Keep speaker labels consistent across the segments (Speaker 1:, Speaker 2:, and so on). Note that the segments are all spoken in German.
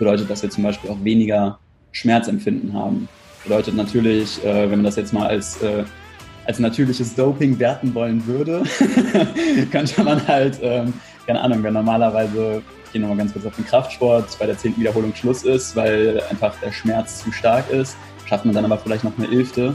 Speaker 1: bedeutet, dass wir zum Beispiel auch weniger Schmerzempfinden haben. Bedeutet natürlich, äh, wenn man das jetzt mal als, äh, als natürliches Doping werten wollen würde, könnte man halt, ähm, keine Ahnung, wenn normalerweise, ich gehe nochmal ganz kurz auf den Kraftsport, bei der zehnten Wiederholung Schluss ist, weil einfach der Schmerz zu stark ist, schafft man dann aber vielleicht noch eine Elfte.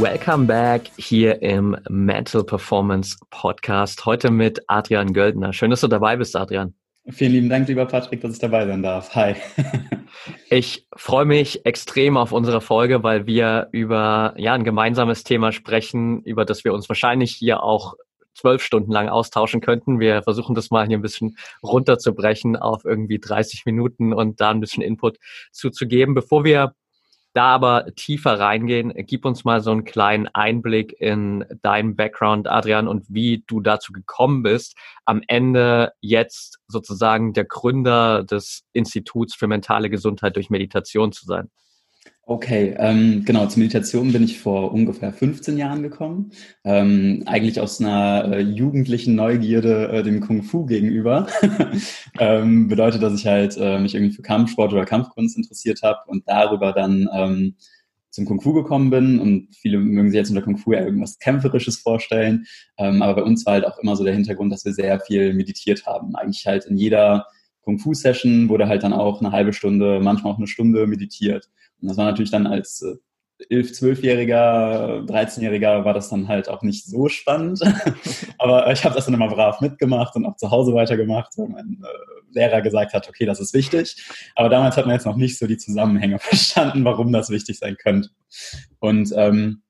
Speaker 2: Welcome back hier im Mental Performance Podcast. Heute mit Adrian Göldner. Schön, dass du dabei bist, Adrian.
Speaker 1: Vielen lieben Dank, lieber Patrick, dass ich dabei sein darf. Hi.
Speaker 2: ich freue mich extrem auf unsere Folge, weil wir über ja, ein gemeinsames Thema sprechen, über das wir uns wahrscheinlich hier auch zwölf Stunden lang austauschen könnten. Wir versuchen das mal hier ein bisschen runterzubrechen auf irgendwie 30 Minuten und da ein bisschen Input zuzugeben. Bevor wir da aber tiefer reingehen, gib uns mal so einen kleinen Einblick in deinen Background, Adrian, und wie du dazu gekommen bist, am Ende jetzt sozusagen der Gründer des Instituts für mentale Gesundheit durch Meditation zu sein.
Speaker 1: Okay, ähm, genau, zur Meditation bin ich vor ungefähr 15 Jahren gekommen. Ähm, eigentlich aus einer äh, jugendlichen Neugierde äh, dem Kung Fu gegenüber. ähm, bedeutet, dass ich halt äh, mich irgendwie für Kampfsport oder Kampfkunst interessiert habe und darüber dann ähm, zum Kung Fu gekommen bin. Und viele mögen sich jetzt unter Kung Fu ja irgendwas Kämpferisches vorstellen. Ähm, aber bei uns war halt auch immer so der Hintergrund, dass wir sehr viel meditiert haben. Eigentlich halt in jeder Kung Fu Session wurde halt dann auch eine halbe Stunde, manchmal auch eine Stunde meditiert. Und das war natürlich dann als äh, 11-, 12-Jähriger, 13-Jähriger war das dann halt auch nicht so spannend. Aber ich habe das dann immer brav mitgemacht und auch zu Hause weitergemacht, weil mein äh, Lehrer gesagt hat, okay, das ist wichtig. Aber damals hat man jetzt noch nicht so die Zusammenhänge verstanden, warum das wichtig sein könnte. Und ähm,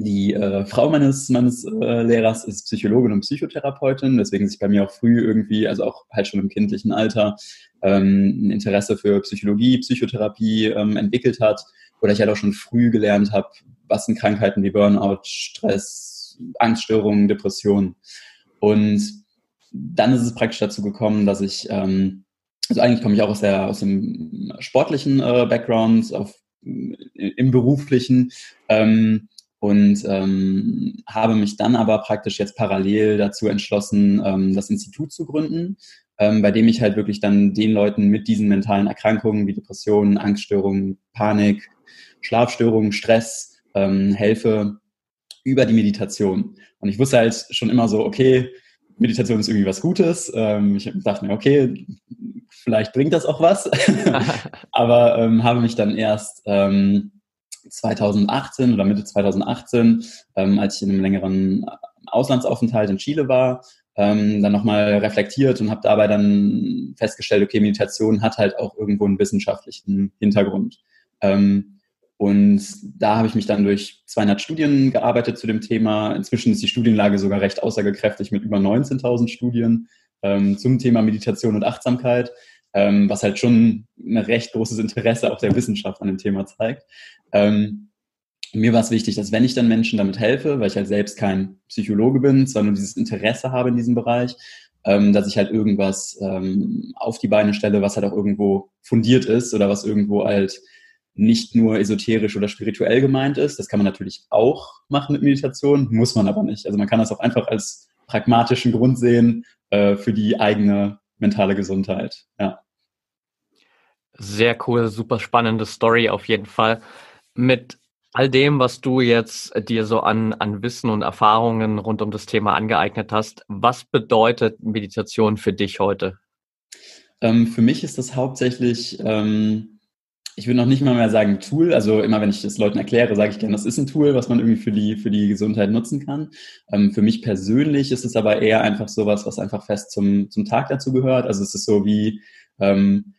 Speaker 1: die äh, Frau meines, meines äh, Lehrers ist Psychologin und Psychotherapeutin, weswegen sich bei mir auch früh irgendwie, also auch halt schon im kindlichen Alter, ähm, ein Interesse für Psychologie, Psychotherapie ähm, entwickelt hat. Oder ich halt auch schon früh gelernt habe, was sind Krankheiten wie Burnout, Stress, Angststörungen, Depressionen. Und dann ist es praktisch dazu gekommen, dass ich, ähm, also eigentlich komme ich auch aus, der, aus dem sportlichen äh, Background, auf, im beruflichen, ähm, und ähm, habe mich dann aber praktisch jetzt parallel dazu entschlossen, ähm, das Institut zu gründen, ähm, bei dem ich halt wirklich dann den Leuten mit diesen mentalen Erkrankungen wie Depressionen, Angststörungen, Panik, Schlafstörungen, Stress ähm, helfe über die Meditation. Und ich wusste halt schon immer so, okay, Meditation ist irgendwie was Gutes. Ähm, ich dachte mir, okay, vielleicht bringt das auch was. aber ähm, habe mich dann erst ähm, 2018 oder Mitte 2018, ähm, als ich in einem längeren Auslandsaufenthalt in Chile war, ähm, dann nochmal reflektiert und habe dabei dann festgestellt, okay, Meditation hat halt auch irgendwo einen wissenschaftlichen Hintergrund. Ähm, und da habe ich mich dann durch 200 Studien gearbeitet zu dem Thema. Inzwischen ist die Studienlage sogar recht aussagekräftig mit über 19.000 Studien ähm, zum Thema Meditation und Achtsamkeit ähm, was halt schon ein recht großes Interesse auch der Wissenschaft an dem Thema zeigt. Ähm, mir war es wichtig, dass wenn ich dann Menschen damit helfe, weil ich halt selbst kein Psychologe bin, sondern dieses Interesse habe in diesem Bereich, ähm, dass ich halt irgendwas ähm, auf die Beine stelle, was halt auch irgendwo fundiert ist oder was irgendwo halt nicht nur esoterisch oder spirituell gemeint ist. Das kann man natürlich auch machen mit Meditation, muss man aber nicht. Also man kann das auch einfach als pragmatischen Grund sehen äh, für die eigene mentale Gesundheit. Ja.
Speaker 2: Sehr cool, super spannende Story auf jeden Fall. Mit all dem, was du jetzt dir so an, an Wissen und Erfahrungen rund um das Thema angeeignet hast, was bedeutet Meditation für dich heute?
Speaker 1: Ähm, für mich ist das hauptsächlich, ähm, ich würde noch nicht mal mehr sagen Tool. Also immer wenn ich das Leuten erkläre, sage ich gerne, das ist ein Tool, was man irgendwie für die, für die Gesundheit nutzen kann. Ähm, für mich persönlich ist es aber eher einfach sowas, was einfach fest zum, zum Tag dazu gehört. Also es ist so wie, ähm,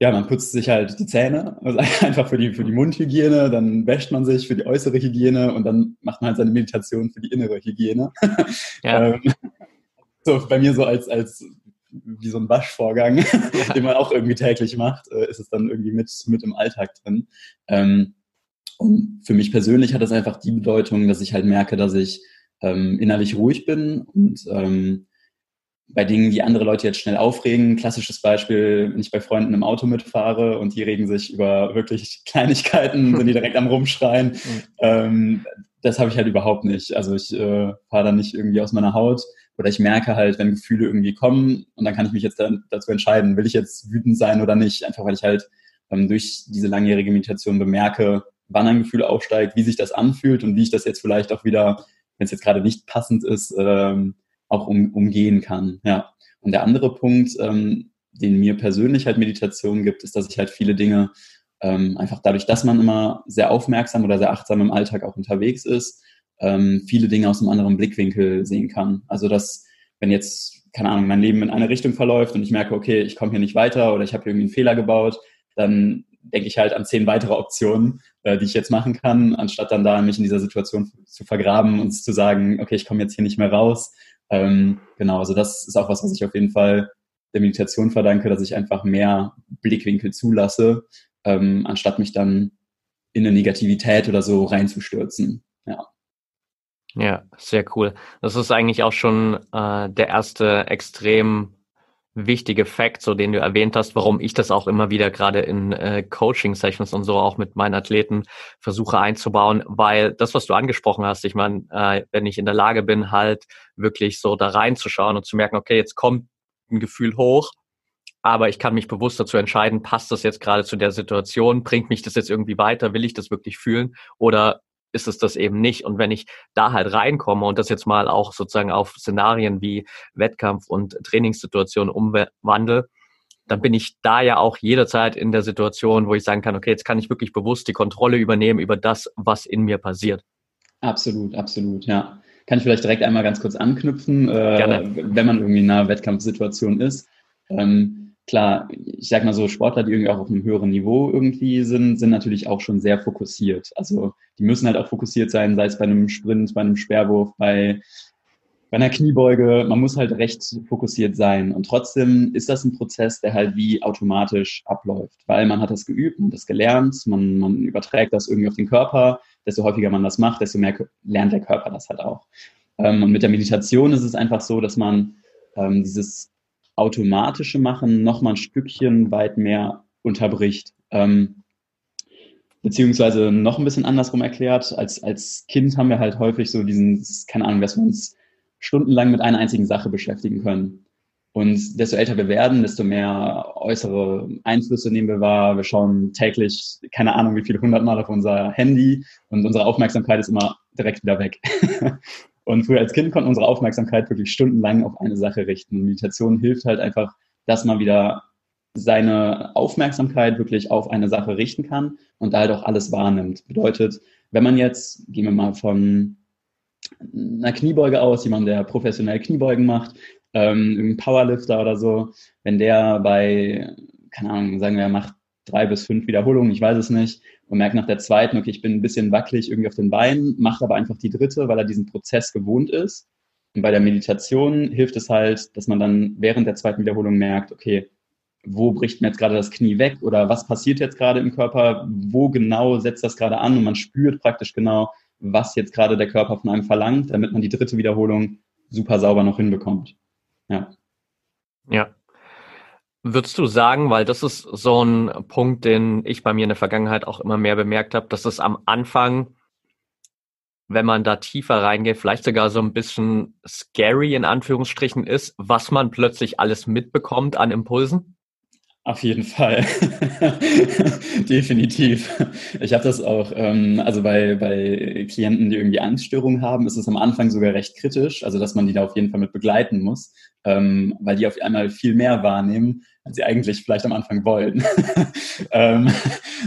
Speaker 1: ja, man putzt sich halt die Zähne, also einfach für die, für die Mundhygiene, dann wäscht man sich für die äußere Hygiene und dann macht man halt seine Meditation für die innere Hygiene. Ja. Ähm, so bei mir so als, als wie so ein Waschvorgang, ja. den man auch irgendwie täglich macht, äh, ist es dann irgendwie mit, mit im Alltag drin. Ähm, und für mich persönlich hat das einfach die Bedeutung, dass ich halt merke, dass ich ähm, innerlich ruhig bin und bei Dingen, die andere Leute jetzt schnell aufregen. Klassisches Beispiel, wenn ich bei Freunden im Auto mitfahre und die regen sich über wirklich Kleinigkeiten, sind die direkt am Rumschreien. Mhm. Ähm, das habe ich halt überhaupt nicht. Also ich äh, fahre dann nicht irgendwie aus meiner Haut oder ich merke halt, wenn Gefühle irgendwie kommen und dann kann ich mich jetzt dann dazu entscheiden, will ich jetzt wütend sein oder nicht. Einfach weil ich halt ähm, durch diese langjährige Meditation bemerke, wann ein Gefühl aufsteigt, wie sich das anfühlt und wie ich das jetzt vielleicht auch wieder, wenn es jetzt gerade nicht passend ist, ähm, auch um, umgehen kann. Ja. Und der andere Punkt, ähm, den mir persönlich halt Meditation gibt, ist, dass ich halt viele Dinge ähm, einfach dadurch, dass man immer sehr aufmerksam oder sehr achtsam im Alltag auch unterwegs ist, ähm, viele Dinge aus einem anderen Blickwinkel sehen kann. Also dass, wenn jetzt, keine Ahnung, mein Leben in eine Richtung verläuft und ich merke, okay, ich komme hier nicht weiter oder ich habe irgendwie einen Fehler gebaut, dann denke ich halt an zehn weitere Optionen, äh, die ich jetzt machen kann, anstatt dann da mich in dieser Situation zu vergraben und zu sagen, okay, ich komme jetzt hier nicht mehr raus, ähm, genau, also das ist auch was, was ich auf jeden Fall der Meditation verdanke, dass ich einfach mehr Blickwinkel zulasse, ähm, anstatt mich dann in eine Negativität oder so reinzustürzen. Ja.
Speaker 2: Ja, sehr cool. Das ist eigentlich auch schon äh, der erste extrem wichtige Fakt, so den du erwähnt hast, warum ich das auch immer wieder gerade in äh, Coaching-Sessions und so auch mit meinen Athleten versuche einzubauen, weil das, was du angesprochen hast, ich meine, äh, wenn ich in der Lage bin, halt wirklich so da reinzuschauen und zu merken, okay, jetzt kommt ein Gefühl hoch, aber ich kann mich bewusst dazu entscheiden, passt das jetzt gerade zu der Situation, bringt mich das jetzt irgendwie weiter, will ich das wirklich fühlen? Oder ist es das eben nicht. Und wenn ich da halt reinkomme und das jetzt mal auch sozusagen auf Szenarien wie Wettkampf und Trainingssituationen umwandle, dann bin ich da ja auch jederzeit in der Situation, wo ich sagen kann, okay, jetzt kann ich wirklich bewusst die Kontrolle übernehmen über das, was in mir passiert.
Speaker 1: Absolut, absolut, ja. Kann ich vielleicht direkt einmal ganz kurz anknüpfen, äh, wenn man irgendwie in einer Wettkampfsituation ist. Ähm, klar, ich sag mal so, Sportler, die irgendwie auch auf einem höheren Niveau irgendwie sind, sind natürlich auch schon sehr fokussiert. Also die müssen halt auch fokussiert sein, sei es bei einem Sprint, bei einem Sperrwurf, bei, bei einer Kniebeuge. Man muss halt recht fokussiert sein. Und trotzdem ist das ein Prozess, der halt wie automatisch abläuft, weil man hat das geübt, man hat das gelernt, man, man überträgt das irgendwie auf den Körper. Desto häufiger man das macht, desto mehr lernt der Körper das halt auch. Ähm, und mit der Meditation ist es einfach so, dass man ähm, dieses automatische Machen noch mal ein Stückchen weit mehr unterbricht. Ähm, beziehungsweise noch ein bisschen andersrum erklärt. Als, als Kind haben wir halt häufig so diesen, keine Ahnung, dass wir uns stundenlang mit einer einzigen Sache beschäftigen können. Und desto älter wir werden, desto mehr äußere Einflüsse nehmen wir wahr. Wir schauen täglich, keine Ahnung, wie viele hundertmal auf unser Handy und unsere Aufmerksamkeit ist immer direkt wieder weg. Und früher als Kind konnten unsere Aufmerksamkeit wirklich stundenlang auf eine Sache richten. Meditation hilft halt einfach, dass man wieder seine Aufmerksamkeit wirklich auf eine Sache richten kann und da halt auch alles wahrnimmt. Bedeutet, wenn man jetzt, gehen wir mal von einer Kniebeuge aus, jemand, der professionell Kniebeugen macht, ähm, ein Powerlifter oder so, wenn der bei, keine Ahnung, sagen wir, macht drei bis fünf Wiederholungen, ich weiß es nicht, und merkt nach der zweiten, okay, ich bin ein bisschen wackelig irgendwie auf den Beinen, macht aber einfach die dritte, weil er diesen Prozess gewohnt ist. Und bei der Meditation hilft es halt, dass man dann während der zweiten Wiederholung merkt, okay, wo bricht mir jetzt gerade das Knie weg oder was passiert jetzt gerade im Körper, wo genau setzt das gerade an und man spürt praktisch genau, was jetzt gerade der Körper von einem verlangt, damit man die dritte Wiederholung super sauber noch hinbekommt. Ja.
Speaker 2: Ja, Würdest du sagen, weil das ist so ein Punkt, den ich bei mir in der Vergangenheit auch immer mehr bemerkt habe, dass es am Anfang, wenn man da tiefer reingeht, vielleicht sogar so ein bisschen scary in Anführungsstrichen ist, was man plötzlich alles mitbekommt an Impulsen?
Speaker 1: Auf jeden Fall. Definitiv. Ich habe das auch, ähm, also bei, bei Klienten, die irgendwie Angststörungen haben, ist es am Anfang sogar recht kritisch, also dass man die da auf jeden Fall mit begleiten muss, ähm, weil die auf einmal viel mehr wahrnehmen, als sie eigentlich vielleicht am Anfang wollen. ähm,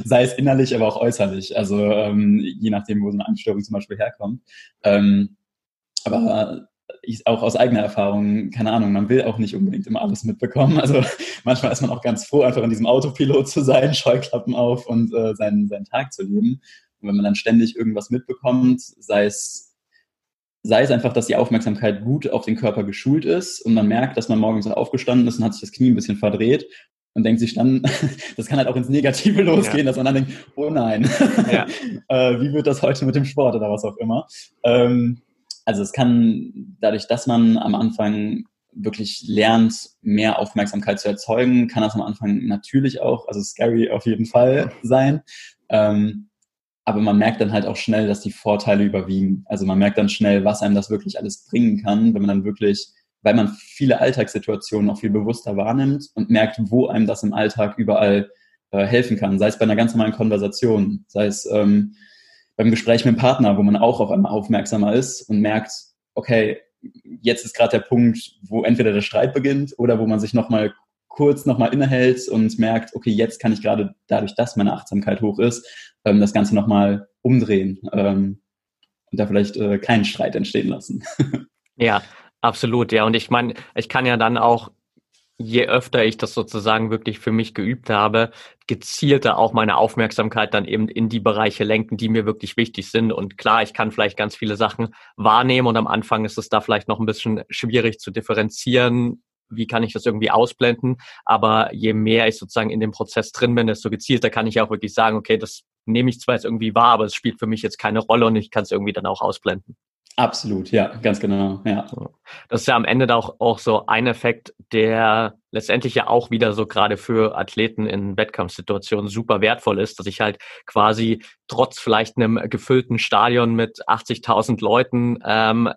Speaker 1: sei es innerlich, aber auch äußerlich. Also ähm, je nachdem, wo so eine Angststörung zum Beispiel herkommt. Ähm, aber ich, auch aus eigener Erfahrung, keine Ahnung, man will auch nicht unbedingt immer alles mitbekommen. Also manchmal ist man auch ganz froh, einfach in diesem Autopilot zu sein, Scheuklappen auf und äh, seinen, seinen Tag zu leben. Und wenn man dann ständig irgendwas mitbekommt, sei es sei es einfach, dass die Aufmerksamkeit gut auf den Körper geschult ist und man merkt, dass man morgens aufgestanden ist und hat sich das Knie ein bisschen verdreht und denkt sich dann, das kann halt auch ins Negative losgehen, ja. dass man dann denkt, oh nein, ja. äh, wie wird das heute mit dem Sport oder was auch immer. Ähm, also es kann dadurch, dass man am Anfang wirklich lernt, mehr Aufmerksamkeit zu erzeugen, kann das am Anfang natürlich auch, also scary auf jeden Fall sein. Ähm, aber man merkt dann halt auch schnell, dass die Vorteile überwiegen. Also man merkt dann schnell, was einem das wirklich alles bringen kann, wenn man dann wirklich, weil man viele Alltagssituationen auch viel bewusster wahrnimmt und merkt, wo einem das im Alltag überall äh, helfen kann. Sei es bei einer ganz normalen Konversation, sei es ähm, beim Gespräch mit dem Partner, wo man auch auf einmal aufmerksamer ist und merkt, okay, jetzt ist gerade der Punkt, wo entweder der Streit beginnt oder wo man sich nochmal kurz nochmal innehält und merkt, okay, jetzt kann ich gerade dadurch, dass meine Achtsamkeit hoch ist, ähm, das Ganze nochmal umdrehen ähm, und da vielleicht äh, keinen Streit entstehen lassen.
Speaker 2: ja, absolut, ja. Und ich meine, ich kann ja dann auch je öfter ich das sozusagen wirklich für mich geübt habe, gezielter auch meine Aufmerksamkeit dann eben in die Bereiche lenken, die mir wirklich wichtig sind. Und klar, ich kann vielleicht ganz viele Sachen wahrnehmen und am Anfang ist es da vielleicht noch ein bisschen schwierig zu differenzieren. Wie kann ich das irgendwie ausblenden? Aber je mehr ich sozusagen in dem Prozess drin bin, desto gezielter kann ich auch wirklich sagen, okay, das nehme ich zwar jetzt irgendwie wahr, aber es spielt für mich jetzt keine Rolle und ich kann es irgendwie dann auch ausblenden.
Speaker 1: Absolut, ja, ganz genau, ja.
Speaker 2: Das ist ja am Ende auch, auch so ein Effekt, der letztendlich ja auch wieder so gerade für Athleten in Wettkampfsituationen super wertvoll ist, dass ich halt quasi trotz vielleicht einem gefüllten Stadion mit 80.000 Leuten ähm,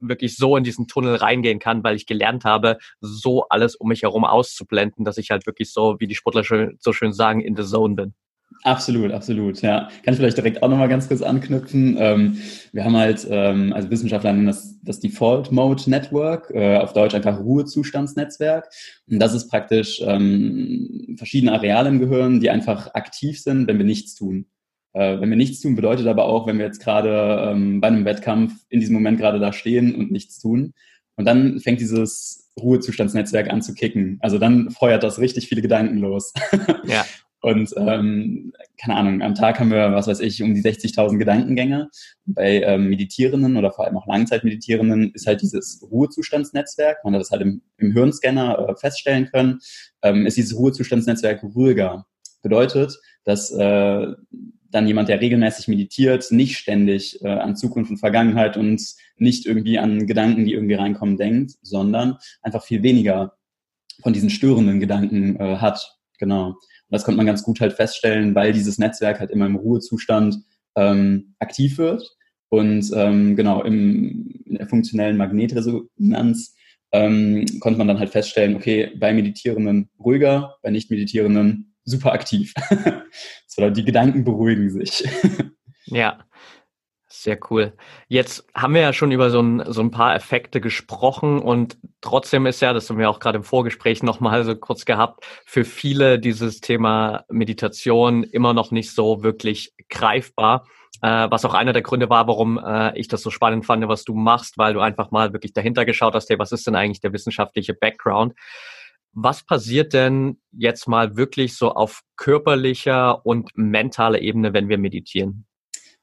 Speaker 2: wirklich so in diesen Tunnel reingehen kann, weil ich gelernt habe, so alles um mich herum auszublenden, dass ich halt wirklich so, wie die Sportler so schön sagen, in the zone bin.
Speaker 1: Absolut, absolut, ja. Kann ich vielleicht direkt auch nochmal ganz kurz anknüpfen. Ähm, wir haben halt, ähm, also Wissenschaftler nennen das das Default Mode Network, äh, auf Deutsch einfach Ruhezustandsnetzwerk. Und das ist praktisch ähm, verschiedene Areale im Gehirn, die einfach aktiv sind, wenn wir nichts tun. Äh, wenn wir nichts tun, bedeutet aber auch, wenn wir jetzt gerade ähm, bei einem Wettkampf in diesem Moment gerade da stehen und nichts tun. Und dann fängt dieses Ruhezustandsnetzwerk an zu kicken. Also dann feuert das richtig viele Gedanken los. Ja. Und ähm, keine Ahnung, am Tag haben wir, was weiß ich, um die 60.000 Gedankengänge. Bei ähm, Meditierenden oder vor allem auch Langzeitmeditierenden ist halt dieses Ruhezustandsnetzwerk, man hat das halt im, im Hirnscanner äh, feststellen können, ähm, ist dieses Ruhezustandsnetzwerk ruhiger. Bedeutet, dass äh, dann jemand, der regelmäßig meditiert, nicht ständig äh, an Zukunft und Vergangenheit und nicht irgendwie an Gedanken, die irgendwie reinkommen, denkt, sondern einfach viel weniger von diesen störenden Gedanken äh, hat. Genau. Und das konnte man ganz gut halt feststellen, weil dieses Netzwerk halt immer im Ruhezustand ähm, aktiv wird. Und ähm, genau, im, in der funktionellen Magnetresonanz ähm, konnte man dann halt feststellen, okay, bei Meditierenden ruhiger, bei Nicht-Meditierenden super aktiv. so, die Gedanken beruhigen sich.
Speaker 2: ja, sehr cool. Jetzt haben wir ja schon über so ein, so ein paar Effekte gesprochen und trotzdem ist ja, das haben wir auch gerade im Vorgespräch nochmal so kurz gehabt, für viele dieses Thema Meditation immer noch nicht so wirklich greifbar. Äh, was auch einer der Gründe war, warum äh, ich das so spannend fand, was du machst, weil du einfach mal wirklich dahinter geschaut hast, hey, was ist denn eigentlich der wissenschaftliche Background? Was passiert denn jetzt mal wirklich so auf körperlicher und mentaler Ebene, wenn wir meditieren?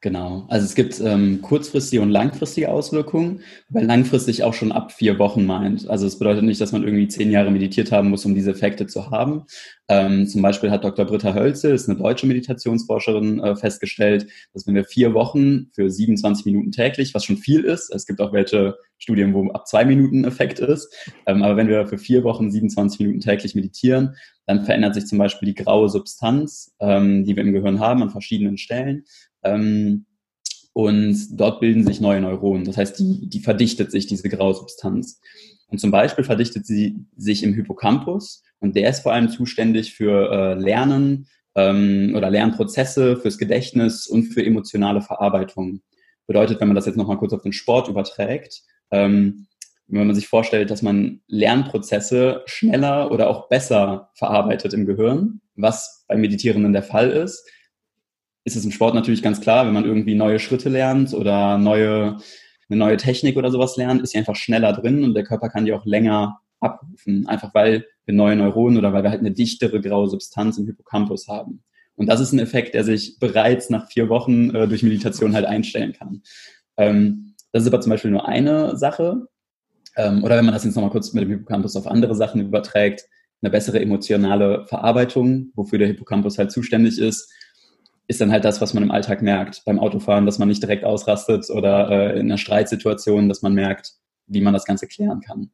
Speaker 1: Genau. Also es gibt ähm, kurzfristige und langfristige Auswirkungen, weil langfristig auch schon ab vier Wochen meint. Also es bedeutet nicht, dass man irgendwie zehn Jahre meditiert haben muss, um diese Effekte zu haben. Ähm, zum Beispiel hat Dr. Britta Hölzel, ist eine deutsche Meditationsforscherin, äh, festgestellt, dass wenn wir vier Wochen für 27 Minuten täglich, was schon viel ist, es gibt auch welche Studien, wo ab zwei Minuten Effekt ist, ähm, aber wenn wir für vier Wochen 27 Minuten täglich meditieren, dann verändert sich zum Beispiel die graue Substanz, ähm, die wir im Gehirn haben, an verschiedenen Stellen. Ähm, und dort bilden sich neue Neuronen. Das heißt, die, die verdichtet sich, diese graue Substanz. Und zum Beispiel verdichtet sie sich im Hippocampus und der ist vor allem zuständig für äh, Lernen ähm, oder Lernprozesse, fürs Gedächtnis und für emotionale Verarbeitung. Bedeutet, wenn man das jetzt nochmal kurz auf den Sport überträgt, ähm, wenn man sich vorstellt, dass man Lernprozesse schneller oder auch besser verarbeitet im Gehirn, was beim Meditierenden der Fall ist, ist es im Sport natürlich ganz klar, wenn man irgendwie neue Schritte lernt oder neue, eine neue Technik oder sowas lernt, ist sie einfach schneller drin und der Körper kann die auch länger abrufen, einfach weil wir neue Neuronen oder weil wir halt eine dichtere graue Substanz im Hippocampus haben. Und das ist ein Effekt, der sich bereits nach vier Wochen äh, durch Meditation halt einstellen kann. Ähm, Das ist aber zum Beispiel nur eine Sache. Ähm, oder wenn man das jetzt nochmal kurz mit dem Hippocampus auf andere Sachen überträgt, eine bessere emotionale Verarbeitung, wofür der Hippocampus halt zuständig ist, ist dann halt das, was man im Alltag merkt. Beim Autofahren, dass man nicht direkt ausrastet oder äh, in einer Streitsituation, dass man merkt, wie man das Ganze klären kann.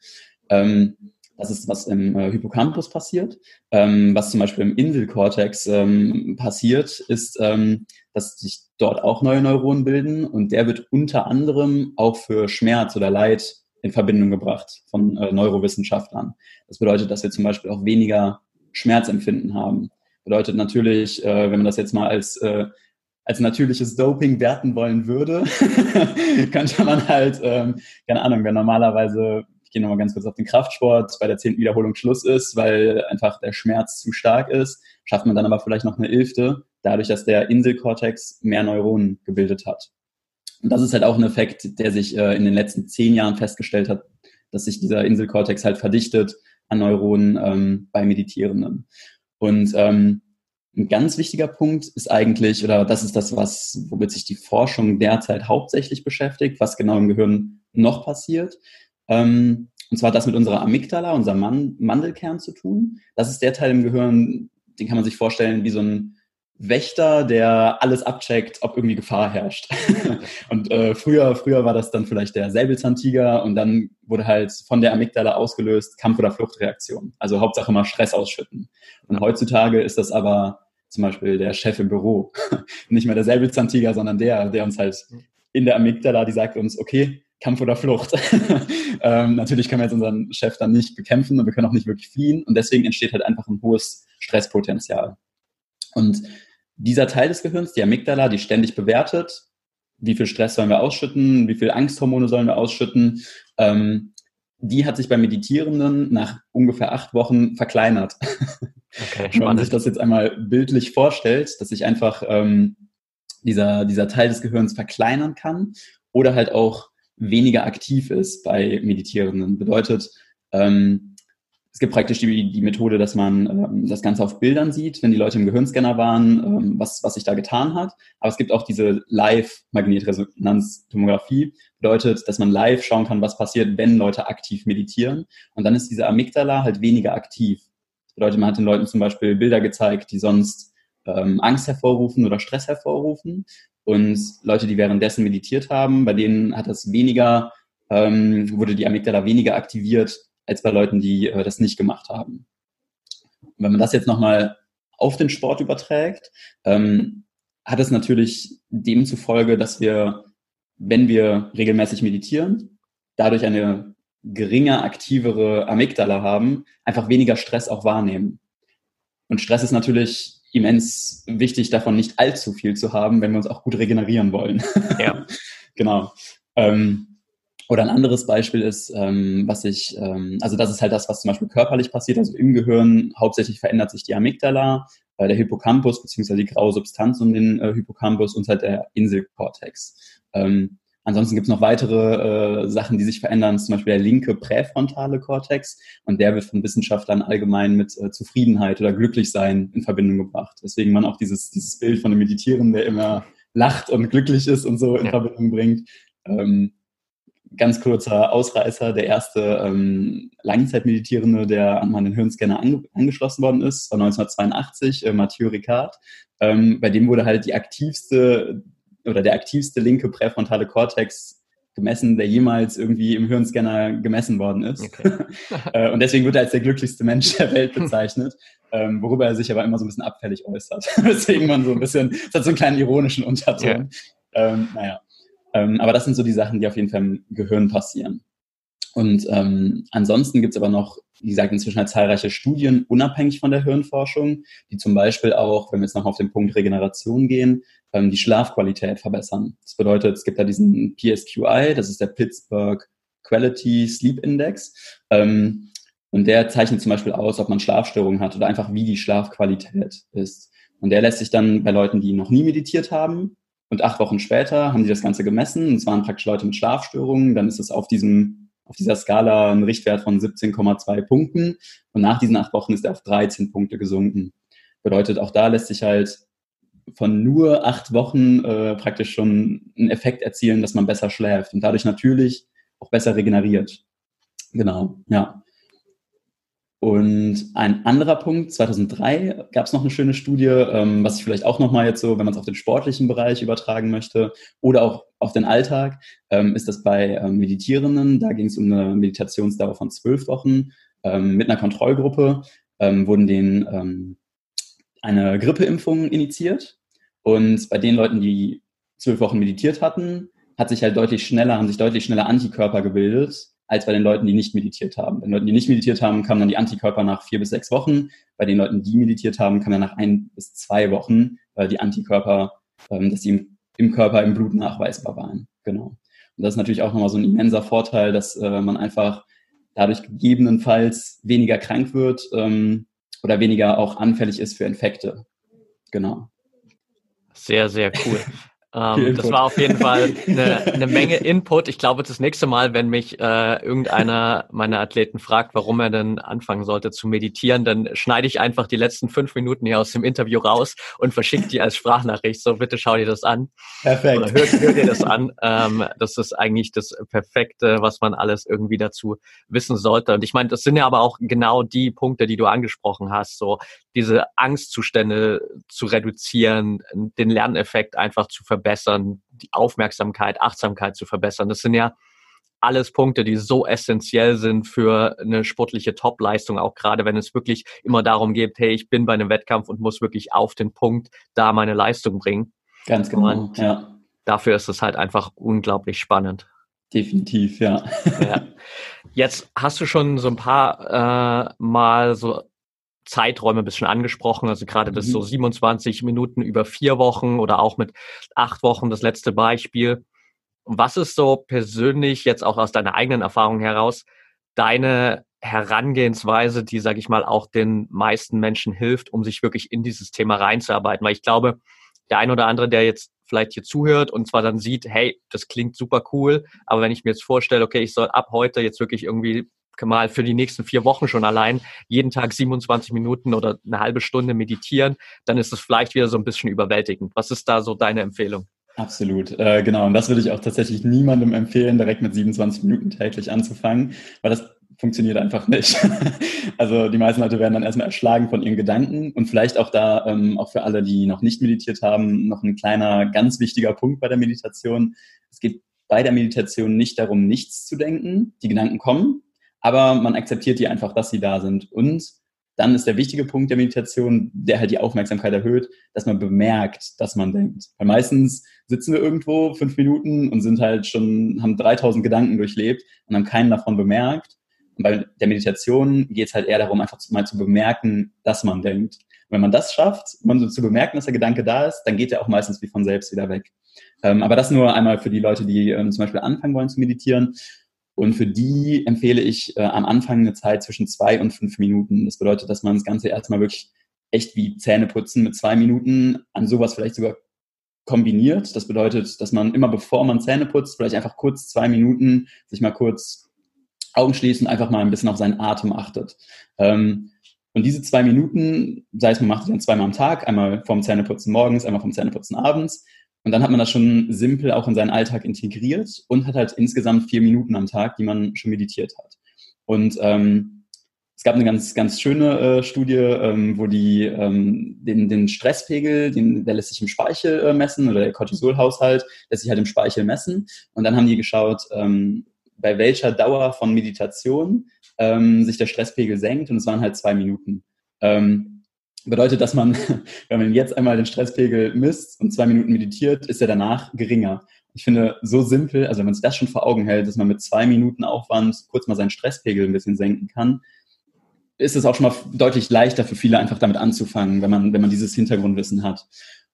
Speaker 1: Ähm, das ist, was im äh, Hippocampus passiert. Ähm, was zum Beispiel im Inselkortex ähm, passiert, ist, ähm, dass sich dort auch neue Neuronen bilden und der wird unter anderem auch für Schmerz oder Leid in Verbindung gebracht von äh, Neurowissenschaftlern. Das bedeutet, dass wir zum Beispiel auch weniger Schmerzempfinden haben. Bedeutet natürlich, äh, wenn man das jetzt mal als äh, als natürliches Doping werten wollen würde, könnte man halt, ähm, keine Ahnung, wenn normalerweise gehe nochmal ganz kurz auf den Kraftsport, bei der zehnten Wiederholung Schluss ist, weil einfach der Schmerz zu stark ist, schafft man dann aber vielleicht noch eine Elfte, dadurch, dass der Inselkortex mehr Neuronen gebildet hat. Und das ist halt auch ein Effekt, der sich äh, in den letzten zehn Jahren festgestellt hat, dass sich dieser Inselkortex halt verdichtet an Neuronen ähm, bei Meditierenden. Und ähm, ein ganz wichtiger Punkt ist eigentlich, oder das ist das, was, womit sich die Forschung derzeit hauptsächlich beschäftigt, was genau im Gehirn noch passiert, ähm, und zwar das mit unserer Amygdala, unserem Man Mandelkern zu tun. Das ist der Teil im Gehirn, den kann man sich vorstellen wie so ein Wächter, der alles abcheckt, ob irgendwie Gefahr herrscht. und äh, früher, früher war das dann vielleicht der Säbelzahntiger und dann wurde halt von der Amygdala ausgelöst Kampf- oder Fluchtreaktion. Also Hauptsache mal Stress ausschütten. Und heutzutage ist das aber zum Beispiel der Chef im Büro. Nicht mehr der Säbelzahntiger, sondern der, der uns halt in der Amygdala, die sagt uns, okay, Kampf oder Flucht. ähm, natürlich können wir jetzt unseren Chef dann nicht bekämpfen und wir können auch nicht wirklich fliehen und deswegen entsteht halt einfach ein hohes Stresspotenzial. Und dieser Teil des Gehirns, die Amygdala, die ständig bewertet, wie viel Stress sollen wir ausschütten, wie viel Angsthormone sollen wir ausschütten, ähm, die hat sich bei Meditierenden nach ungefähr acht Wochen verkleinert. Okay, Wenn man sich das jetzt einmal bildlich vorstellt, dass sich einfach ähm, dieser, dieser Teil des Gehirns verkleinern kann oder halt auch weniger aktiv ist bei Meditierenden. Bedeutet, ähm, gibt praktisch die, die Methode, dass man ähm, das Ganze auf Bildern sieht, wenn die Leute im Gehirnscanner waren, ähm, was, was sich da getan hat. Aber es gibt auch diese Live-Magnetresonanztomographie, bedeutet, dass man live schauen kann, was passiert, wenn Leute aktiv meditieren. Und dann ist diese Amygdala halt weniger aktiv. Das bedeutet, man hat den Leuten zum Beispiel Bilder gezeigt, die sonst ähm, Angst hervorrufen oder Stress hervorrufen. Und Leute, die währenddessen meditiert haben, bei denen hat das weniger, ähm, wurde die Amygdala weniger aktiviert als bei Leuten, die äh, das nicht gemacht haben. Und wenn man das jetzt nochmal auf den Sport überträgt, ähm, hat es natürlich demzufolge, dass wir, wenn wir regelmäßig meditieren, dadurch eine geringer aktivere Amygdala haben, einfach weniger Stress auch wahrnehmen. Und Stress ist natürlich immens wichtig, davon nicht allzu viel zu haben, wenn wir uns auch gut regenerieren wollen. Ja. genau. Ähm, oder ein anderes Beispiel ist, ähm, was ich, ähm, also das ist halt das, was zum Beispiel körperlich passiert, also im Gehirn hauptsächlich verändert sich die Amygdala, äh, der Hippocampus beziehungsweise die graue Substanz um den äh, Hippocampus und halt der Inselkortex. Ähm, Ansonsten gibt es noch weitere äh, Sachen, die sich verändern, zum Beispiel der linke präfrontale Kortex und der wird von Wissenschaftlern allgemein mit äh, Zufriedenheit oder Glücklichsein in Verbindung gebracht. Deswegen man auch dieses, dieses Bild von dem Meditieren, der immer lacht und glücklich ist und so in ja. Verbindung bringt. Ähm, ganz kurzer Ausreißer, der erste ähm, Langzeitmeditierende, der an meinen Hirnscanner ange angeschlossen worden ist, war 1982, äh, Mathieu Ricard. Ähm, bei dem wurde halt die aktivste oder der aktivste linke präfrontale Kortex gemessen, der jemals irgendwie im Hirnscanner gemessen worden ist. Okay. Äh, und deswegen wird er als der glücklichste Mensch der Welt bezeichnet, ähm, worüber er sich aber immer so ein bisschen abfällig äußert. deswegen man so ein bisschen, es hat so einen kleinen ironischen Unterton. Ja. Ähm, naja. Ähm, aber das sind so die Sachen, die auf jeden Fall im Gehirn passieren. Und ähm, ansonsten gibt es aber noch, wie gesagt, inzwischen halt zahlreiche Studien, unabhängig von der Hirnforschung, die zum Beispiel auch, wenn wir jetzt noch auf den Punkt Regeneration gehen, ähm, die Schlafqualität verbessern. Das bedeutet, es gibt da diesen PSQI, das ist der Pittsburgh Quality Sleep Index. Ähm, und der zeichnet zum Beispiel aus, ob man Schlafstörungen hat oder einfach wie die Schlafqualität ist. Und der lässt sich dann bei Leuten, die noch nie meditiert haben, und acht Wochen später haben die das Ganze gemessen. Und es waren praktisch Leute mit Schlafstörungen. Dann ist es auf diesem, auf dieser Skala ein Richtwert von 17,2 Punkten. Und nach diesen acht Wochen ist er auf 13 Punkte gesunken. Bedeutet, auch da lässt sich halt von nur acht Wochen äh, praktisch schon einen Effekt erzielen, dass man besser schläft und dadurch natürlich auch besser regeneriert. Genau, ja. Und ein anderer Punkt, 2003 gab es noch eine schöne Studie, ähm, was ich vielleicht auch nochmal jetzt so, wenn man es auf den sportlichen Bereich übertragen möchte oder auch auf den Alltag, ähm, ist das bei ähm, Meditierenden. Da ging es um eine Meditationsdauer von zwölf Wochen ähm, mit einer Kontrollgruppe, ähm, wurden denen ähm, eine Grippeimpfung initiiert. Und bei den Leuten, die zwölf Wochen meditiert hatten, hat sich halt deutlich schneller, haben sich deutlich schneller Antikörper gebildet als bei den Leuten, die nicht meditiert haben. Bei den Leuten, die nicht meditiert haben, kamen dann die Antikörper nach vier bis sechs Wochen. Bei den Leuten, die meditiert haben, kamen dann nach ein bis zwei Wochen weil die Antikörper, ähm, dass die im, im, Körper, im Blut nachweisbar waren. Genau. Und das ist natürlich auch nochmal so ein immenser Vorteil, dass äh, man einfach dadurch gegebenenfalls weniger krank wird ähm, oder weniger auch anfällig ist für Infekte. Genau.
Speaker 2: Sehr, sehr cool. Ähm, das war auf jeden Fall eine, eine, Menge Input. Ich glaube, das nächste Mal, wenn mich äh, irgendeiner meiner Athleten fragt, warum er denn anfangen sollte zu meditieren, dann schneide ich einfach die letzten fünf Minuten hier aus dem Interview raus und verschicke die als Sprachnachricht. So, bitte schau dir das an.
Speaker 1: Perfekt.
Speaker 2: Oder hör, hör dir das an. Ähm, das ist eigentlich das Perfekte, was man alles irgendwie dazu wissen sollte. Und ich meine, das sind ja aber auch genau die Punkte, die du angesprochen hast. So diese Angstzustände zu reduzieren, den Lerneffekt einfach zu verbessern verbessern, die Aufmerksamkeit, Achtsamkeit zu verbessern. Das sind ja alles Punkte, die so essentiell sind für eine sportliche Topleistung, auch gerade wenn es wirklich immer darum geht, hey, ich bin bei einem Wettkampf und muss wirklich auf den Punkt da meine Leistung bringen.
Speaker 1: Ganz genau. Und ja.
Speaker 2: Dafür ist es halt einfach unglaublich spannend.
Speaker 1: Definitiv, ja. ja.
Speaker 2: Jetzt hast du schon so ein paar äh, Mal so Zeiträume ein bisschen angesprochen, also gerade mhm. das so 27 Minuten über vier Wochen oder auch mit acht Wochen das letzte Beispiel. Was ist so persönlich jetzt auch aus deiner eigenen Erfahrung heraus deine Herangehensweise, die, sage ich mal, auch den meisten Menschen hilft, um sich wirklich in dieses Thema reinzuarbeiten? Weil ich glaube, der ein oder andere, der jetzt vielleicht hier zuhört und zwar dann sieht, hey, das klingt super cool, aber wenn ich mir jetzt vorstelle, okay, ich soll ab heute jetzt wirklich irgendwie mal für die nächsten vier Wochen schon allein jeden Tag 27 Minuten oder eine halbe Stunde meditieren, dann ist es vielleicht wieder so ein bisschen überwältigend. Was ist da so deine Empfehlung?
Speaker 1: Absolut, äh, genau. Und das würde ich auch tatsächlich niemandem empfehlen, direkt mit 27 Minuten täglich anzufangen, weil das funktioniert einfach nicht. also die meisten Leute werden dann erstmal erschlagen von ihren Gedanken und vielleicht auch da, ähm, auch für alle, die noch nicht meditiert haben, noch ein kleiner, ganz wichtiger Punkt bei der Meditation. Es geht bei der Meditation nicht darum, nichts zu denken. Die Gedanken kommen, aber man akzeptiert die einfach, dass sie da sind. Und dann ist der wichtige Punkt der Meditation, der halt die Aufmerksamkeit erhöht, dass man bemerkt, dass man denkt. Weil meistens sitzen wir irgendwo fünf Minuten und sind halt schon, haben 3000 Gedanken durchlebt und haben keinen davon bemerkt. Und bei der Meditation geht es halt eher darum, einfach mal zu bemerken, dass man denkt. Und wenn man das schafft, man so zu bemerken, dass der Gedanke da ist, dann geht er auch meistens wie von selbst wieder weg. Ähm, aber das nur einmal für die Leute, die ähm, zum Beispiel anfangen wollen zu meditieren. Und für die empfehle ich äh, am Anfang eine Zeit zwischen zwei und fünf Minuten. Das bedeutet, dass man das Ganze erstmal wirklich echt wie Zähne putzen mit zwei Minuten an sowas vielleicht sogar kombiniert. Das bedeutet, dass man immer bevor man Zähne putzt, vielleicht einfach kurz zwei Minuten sich mal kurz Augen schließen, einfach mal ein bisschen auf seinen Atem achtet. Ähm, und diese zwei Minuten, sei es man macht die dann zweimal am Tag, einmal vom Zähneputzen morgens, einmal vom Zähneputzen abends, und dann hat man das schon simpel auch in seinen Alltag integriert und hat halt insgesamt vier Minuten am Tag, die man schon meditiert hat. Und ähm, es gab eine ganz, ganz schöne äh, Studie, ähm, wo die ähm, den, den Stresspegel, den, der lässt sich im Speichel äh, messen oder der Cortisolhaushalt lässt sich halt im Speichel messen. Und dann haben die geschaut, ähm, bei welcher Dauer von Meditation ähm, sich der Stresspegel senkt. Und es waren halt zwei Minuten. Ähm, Bedeutet, dass man, wenn man jetzt einmal den Stresspegel misst und zwei Minuten meditiert, ist er danach geringer. Ich finde, so simpel, also wenn man sich das schon vor Augen hält, dass man mit zwei Minuten Aufwand kurz mal seinen Stresspegel ein bisschen senken kann, ist es auch schon mal deutlich leichter für viele, einfach damit anzufangen, wenn man, wenn man dieses Hintergrundwissen hat.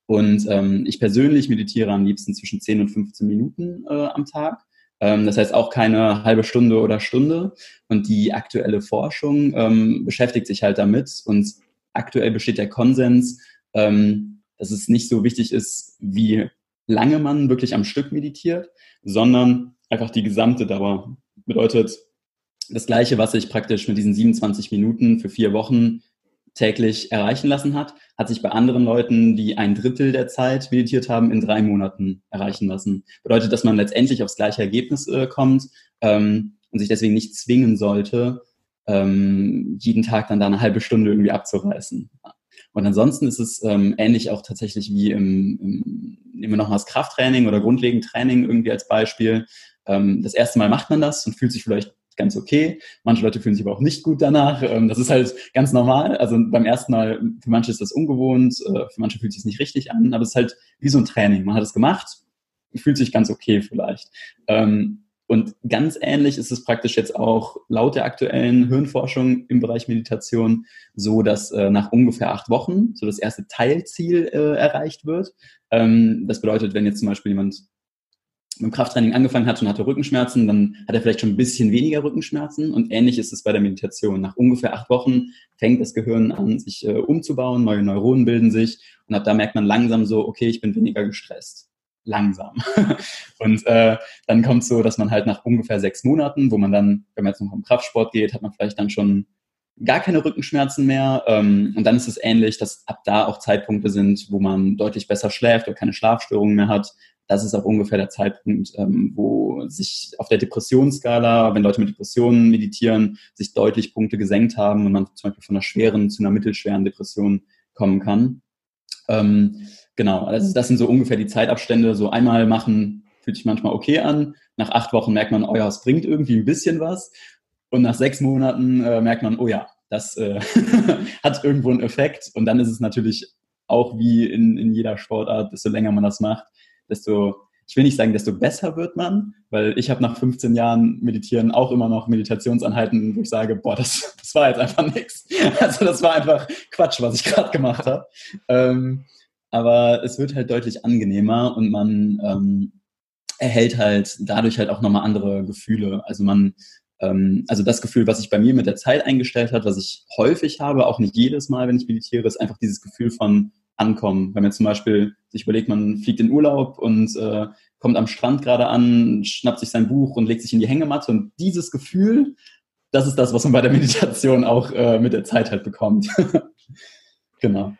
Speaker 1: Und ähm, ich persönlich meditiere am liebsten zwischen 10 und 15 Minuten äh, am Tag. Ähm, das heißt auch keine halbe Stunde oder Stunde. Und die aktuelle Forschung ähm, beschäftigt sich halt damit und aktuell besteht der Konsens, ähm, dass es nicht so wichtig ist, wie lange man wirklich am Stück meditiert, sondern einfach die gesamte Dauer. Bedeutet das Gleiche, was ich praktisch mit diesen 27 Minuten für vier Wochen täglich erreichen lassen hat, hat sich bei anderen Leuten, die ein Drittel der Zeit meditiert haben, in drei Monaten erreichen lassen. Bedeutet, dass man letztendlich aufs gleiche Ergebnis äh, kommt ähm, und sich deswegen nicht zwingen sollte, ähm, jeden Tag dann da eine halbe Stunde irgendwie abzureißen. Und ansonsten ist es ähm, ähnlich auch tatsächlich wie im, im nehmen wir nochmal das Krafttraining oder grundlegend Training irgendwie als Beispiel. Ähm, das erste Mal macht man das und fühlt sich vielleicht ganz okay. Manche Leute fühlen sich aber auch nicht gut danach. Ähm, das ist halt ganz normal. Also beim ersten Mal, für manche ist das ungewohnt, äh, für manche fühlt es sich nicht richtig an, aber es ist halt wie so ein Training. Man hat es gemacht, fühlt sich ganz okay vielleicht. Ähm, und ganz ähnlich ist es praktisch jetzt auch laut der aktuellen Hirnforschung im Bereich Meditation so, dass äh, nach ungefähr acht Wochen so das erste Teilziel äh, erreicht wird. Ähm, das bedeutet, wenn jetzt zum Beispiel jemand mit dem Krafttraining angefangen hat und hatte Rückenschmerzen, dann hat er vielleicht schon ein bisschen weniger Rückenschmerzen. Und ähnlich ist es bei der Meditation. Nach ungefähr acht Wochen fängt das Gehirn an, sich äh, umzubauen, neue Neuronen bilden sich und ab da merkt man langsam so, okay, ich bin weniger gestresst langsam. und äh, dann kommt so, dass man halt nach ungefähr sechs Monaten, wo man dann, wenn man jetzt noch im Kraftsport geht, hat man vielleicht dann schon gar keine Rückenschmerzen mehr. Ähm, und dann ist es ähnlich, dass ab da auch Zeitpunkte sind, wo man deutlich besser schläft oder keine Schlafstörungen mehr hat. Das ist auch ungefähr der Zeitpunkt, ähm, wo sich auf der Depressionsskala, wenn Leute mit Depressionen meditieren, sich deutlich Punkte gesenkt haben und man zum Beispiel von einer schweren zu einer mittelschweren Depression kommen kann. Ähm, Genau, also das sind so ungefähr die Zeitabstände. So einmal machen fühlt sich manchmal okay an. Nach acht Wochen merkt man, oh ja, es bringt irgendwie ein bisschen was. Und nach sechs Monaten äh, merkt man, oh ja, das äh, hat irgendwo einen Effekt. Und dann ist es natürlich auch wie in, in jeder Sportart, desto länger man das macht, desto, ich will nicht sagen, desto besser wird man, weil ich habe nach 15 Jahren Meditieren auch immer noch Meditationsanhalten, wo ich sage, boah, das, das war jetzt einfach nichts. Also das war einfach Quatsch, was ich gerade gemacht habe. Ähm, aber es wird halt deutlich angenehmer und man ähm, erhält halt dadurch halt auch nochmal andere Gefühle. Also man, ähm, also das Gefühl, was sich bei mir mit der Zeit eingestellt hat, was ich häufig habe, auch nicht jedes Mal, wenn ich meditiere, ist einfach dieses Gefühl von Ankommen. Wenn man zum Beispiel sich überlegt, man fliegt in Urlaub und äh, kommt am Strand gerade an, schnappt sich sein Buch und legt sich in die Hängematte und dieses Gefühl, das ist das, was man bei der Meditation auch äh, mit der Zeit halt bekommt. genau.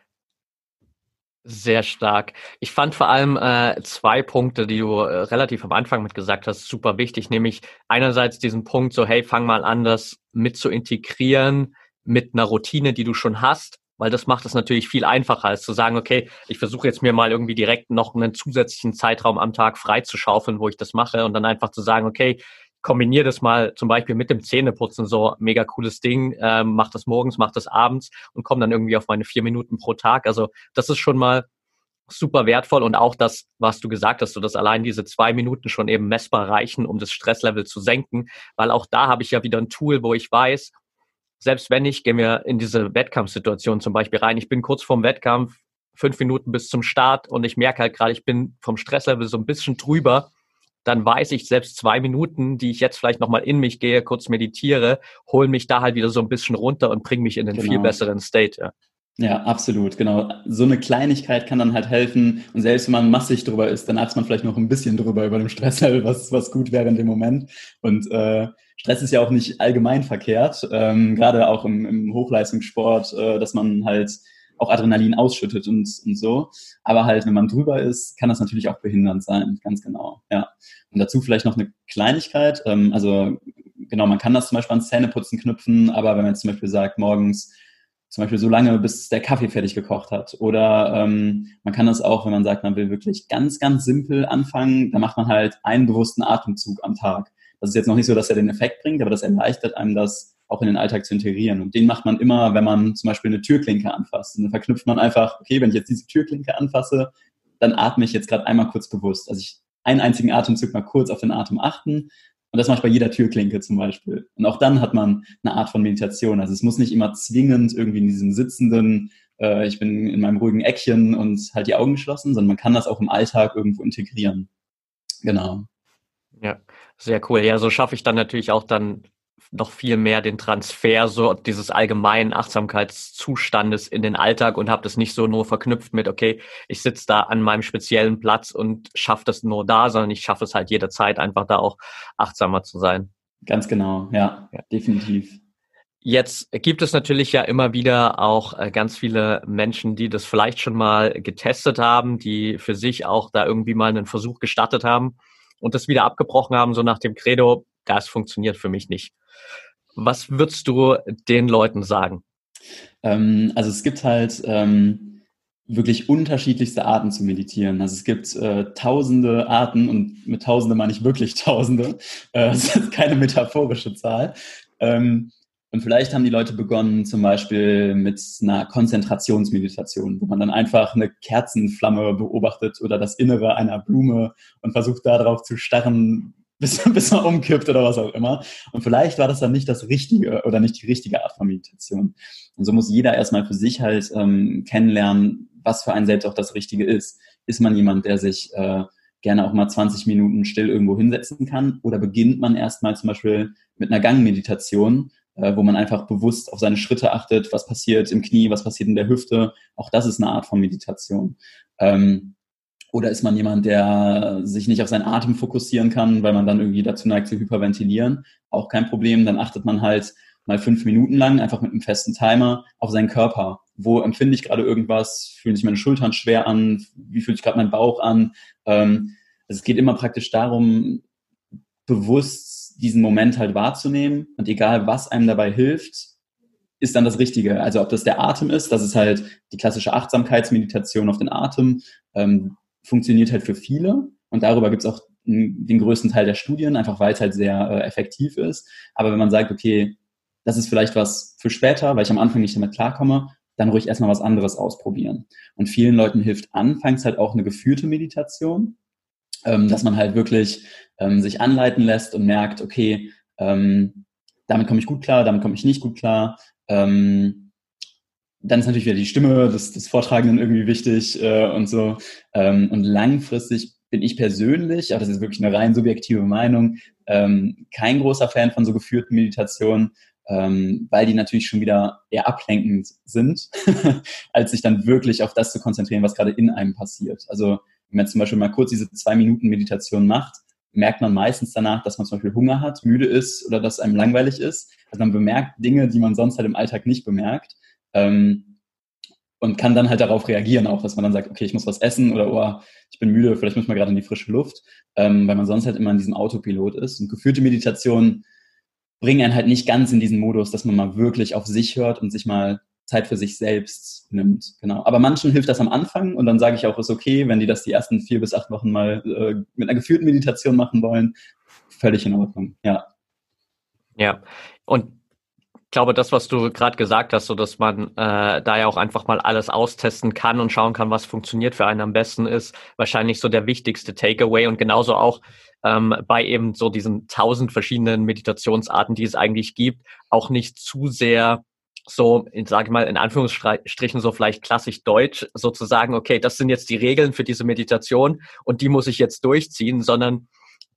Speaker 2: Sehr stark. Ich fand vor allem äh, zwei Punkte, die du äh, relativ am Anfang mit gesagt hast, super wichtig, nämlich einerseits diesen Punkt so, hey, fang mal an, das mit zu integrieren mit einer Routine, die du schon hast, weil das macht es natürlich viel einfacher, als zu sagen, okay, ich versuche jetzt mir mal irgendwie direkt noch einen zusätzlichen Zeitraum am Tag freizuschaufeln, wo ich das mache und dann einfach zu sagen, okay, kombiniere das mal zum Beispiel mit dem Zähneputzen, so mega cooles Ding, ähm, mach das morgens, mach das abends und komme dann irgendwie auf meine vier Minuten pro Tag. Also das ist schon mal super wertvoll und auch das, was du gesagt hast, so dass allein diese zwei Minuten schon eben messbar reichen, um das Stresslevel zu senken, weil auch da habe ich ja wieder ein Tool, wo ich weiß, selbst wenn ich, gehen wir in diese Wettkampfsituation zum Beispiel rein, ich bin kurz vorm Wettkampf, fünf Minuten bis zum Start und ich merke halt gerade, ich bin vom Stresslevel so ein bisschen drüber, dann weiß ich selbst zwei Minuten, die ich jetzt vielleicht nochmal in mich gehe, kurz meditiere, holen mich da halt wieder so ein bisschen runter und bringen mich in einen genau. viel besseren State.
Speaker 1: Ja. Ja, absolut, genau. So eine Kleinigkeit kann dann halt helfen. Und selbst wenn man massig drüber ist, dann ist man vielleicht noch ein bisschen drüber über dem Stresslevel, was, was gut wäre in dem Moment. Und äh, Stress ist ja auch nicht allgemein verkehrt, ähm, gerade auch im, im Hochleistungssport, äh, dass man halt auch Adrenalin ausschüttet und, und so. Aber halt, wenn man drüber ist, kann das natürlich auch behindernd sein, ganz genau. Ja. Und dazu vielleicht noch eine Kleinigkeit. Ähm, also genau, man kann das zum Beispiel an Zähneputzen knüpfen, aber wenn man jetzt zum Beispiel sagt, morgens zum Beispiel so lange, bis der Kaffee fertig gekocht hat. Oder ähm, man kann das auch, wenn man sagt, man will wirklich ganz, ganz simpel anfangen, dann macht man halt einen bewussten Atemzug am Tag. Das ist jetzt noch nicht so, dass er den Effekt bringt, aber das erleichtert einem das, auch in den Alltag zu integrieren. Und den macht man immer, wenn man zum Beispiel eine Türklinke anfasst. Und dann verknüpft man einfach, okay, wenn ich jetzt diese Türklinke anfasse, dann atme ich jetzt gerade einmal kurz bewusst. Also ich einen einzigen Atemzug mal kurz auf den Atem achten. Und das mache ich bei jeder Türklinke zum Beispiel. Und auch dann hat man eine Art von Meditation. Also es muss nicht immer zwingend irgendwie in diesem sitzenden, äh, ich bin in meinem ruhigen Eckchen und halt die Augen geschlossen, sondern man kann das auch im Alltag irgendwo integrieren. Genau.
Speaker 2: Ja, sehr cool. Ja, so schaffe ich dann natürlich auch dann noch viel mehr den Transfer so dieses allgemeinen Achtsamkeitszustandes in den Alltag und habe das nicht so nur verknüpft mit, okay, ich sitze da an meinem speziellen Platz und schaffe das nur da, sondern ich schaffe es halt jederzeit einfach da auch achtsamer zu sein.
Speaker 1: Ganz genau, ja, ja. definitiv.
Speaker 2: Jetzt gibt es natürlich ja immer wieder auch äh, ganz viele Menschen, die das vielleicht schon mal getestet haben, die für sich auch da irgendwie mal einen Versuch gestartet haben und das wieder abgebrochen haben, so nach dem Credo, das funktioniert für mich nicht. Was würdest du den Leuten sagen?
Speaker 1: Ähm, also es gibt halt ähm, wirklich unterschiedlichste Arten zu meditieren. Also es gibt äh, tausende Arten und mit tausende meine ich wirklich tausende. Äh, das ist keine metaphorische Zahl. Ähm, und vielleicht haben die Leute begonnen, zum Beispiel mit einer Konzentrationsmeditation, wo man dann einfach eine Kerzenflamme beobachtet oder das Innere einer Blume und versucht darauf zu starren, bis, bis man umkippt oder was auch immer. Und vielleicht war das dann nicht das Richtige oder nicht die richtige Art von Meditation. Und so muss jeder erstmal für sich halt ähm, kennenlernen, was für einen selbst auch das Richtige ist. Ist man jemand, der sich äh, gerne auch mal 20 Minuten still irgendwo hinsetzen kann? Oder beginnt man erstmal zum Beispiel mit einer Gangmeditation, äh, wo man einfach bewusst auf seine Schritte achtet, was passiert im Knie, was passiert in der Hüfte. Auch das ist eine Art von Meditation. Ähm, oder ist man jemand, der sich nicht auf seinen Atem fokussieren kann, weil man dann irgendwie dazu neigt zu hyperventilieren? Auch kein Problem. Dann achtet man halt mal fünf Minuten lang einfach mit einem festen Timer auf seinen Körper. Wo empfinde ich gerade irgendwas? Fühlen sich meine Schultern schwer an? Wie fühlt sich gerade mein Bauch an? Ähm, es geht immer praktisch darum, bewusst diesen Moment halt wahrzunehmen und egal was einem dabei hilft, ist dann das Richtige. Also ob das der Atem ist, das ist halt die klassische Achtsamkeitsmeditation auf den Atem, ähm, funktioniert halt für viele und darüber gibt es auch den größten Teil der Studien, einfach weil es halt sehr äh, effektiv ist. Aber wenn man sagt, okay, das ist vielleicht was für später, weil ich am Anfang nicht damit klarkomme, dann ruhig erstmal was anderes ausprobieren. Und vielen Leuten hilft anfangs halt auch eine geführte Meditation, ähm, dass man halt wirklich ähm, sich anleiten lässt und merkt, okay, ähm, damit komme ich gut klar, damit komme ich nicht gut klar. Ähm, dann ist natürlich wieder die Stimme des, des Vortragenden irgendwie wichtig äh, und so. Ähm, und langfristig bin ich persönlich, aber das ist wirklich eine rein subjektive Meinung, ähm, kein großer Fan von so geführten Meditationen, ähm, weil die natürlich schon wieder eher ablenkend sind, als sich dann wirklich auf das zu konzentrieren, was gerade in einem passiert. Also wenn man zum Beispiel mal kurz diese zwei Minuten Meditation macht, merkt man meistens danach, dass man zum Beispiel Hunger hat, müde ist oder dass einem langweilig ist. Also man bemerkt Dinge, die man sonst halt im Alltag nicht bemerkt. Ähm, und kann dann halt darauf reagieren, auch dass man dann sagt, okay, ich muss was essen oder oh, ich bin müde, vielleicht muss man gerade in die frische Luft, ähm, weil man sonst halt immer in diesem Autopilot ist. Und geführte Meditationen bringen einen halt nicht ganz in diesen Modus, dass man mal wirklich auf sich hört und sich mal Zeit für sich selbst nimmt. Genau. Aber manchen hilft das am Anfang und dann sage ich auch, ist okay, wenn die das die ersten vier bis acht Wochen mal äh, mit einer geführten Meditation machen wollen. Völlig in Ordnung, ja.
Speaker 2: Ja, und ich glaube, das, was du gerade gesagt hast, so dass man äh, da ja auch einfach mal alles austesten kann und schauen kann, was funktioniert für einen am besten, ist wahrscheinlich so der wichtigste Takeaway und genauso auch ähm, bei eben so diesen tausend verschiedenen Meditationsarten, die es eigentlich gibt, auch nicht zu sehr so, ich sage mal in Anführungsstrichen so vielleicht klassisch deutsch, sozusagen, okay, das sind jetzt die Regeln für diese Meditation und die muss ich jetzt durchziehen, sondern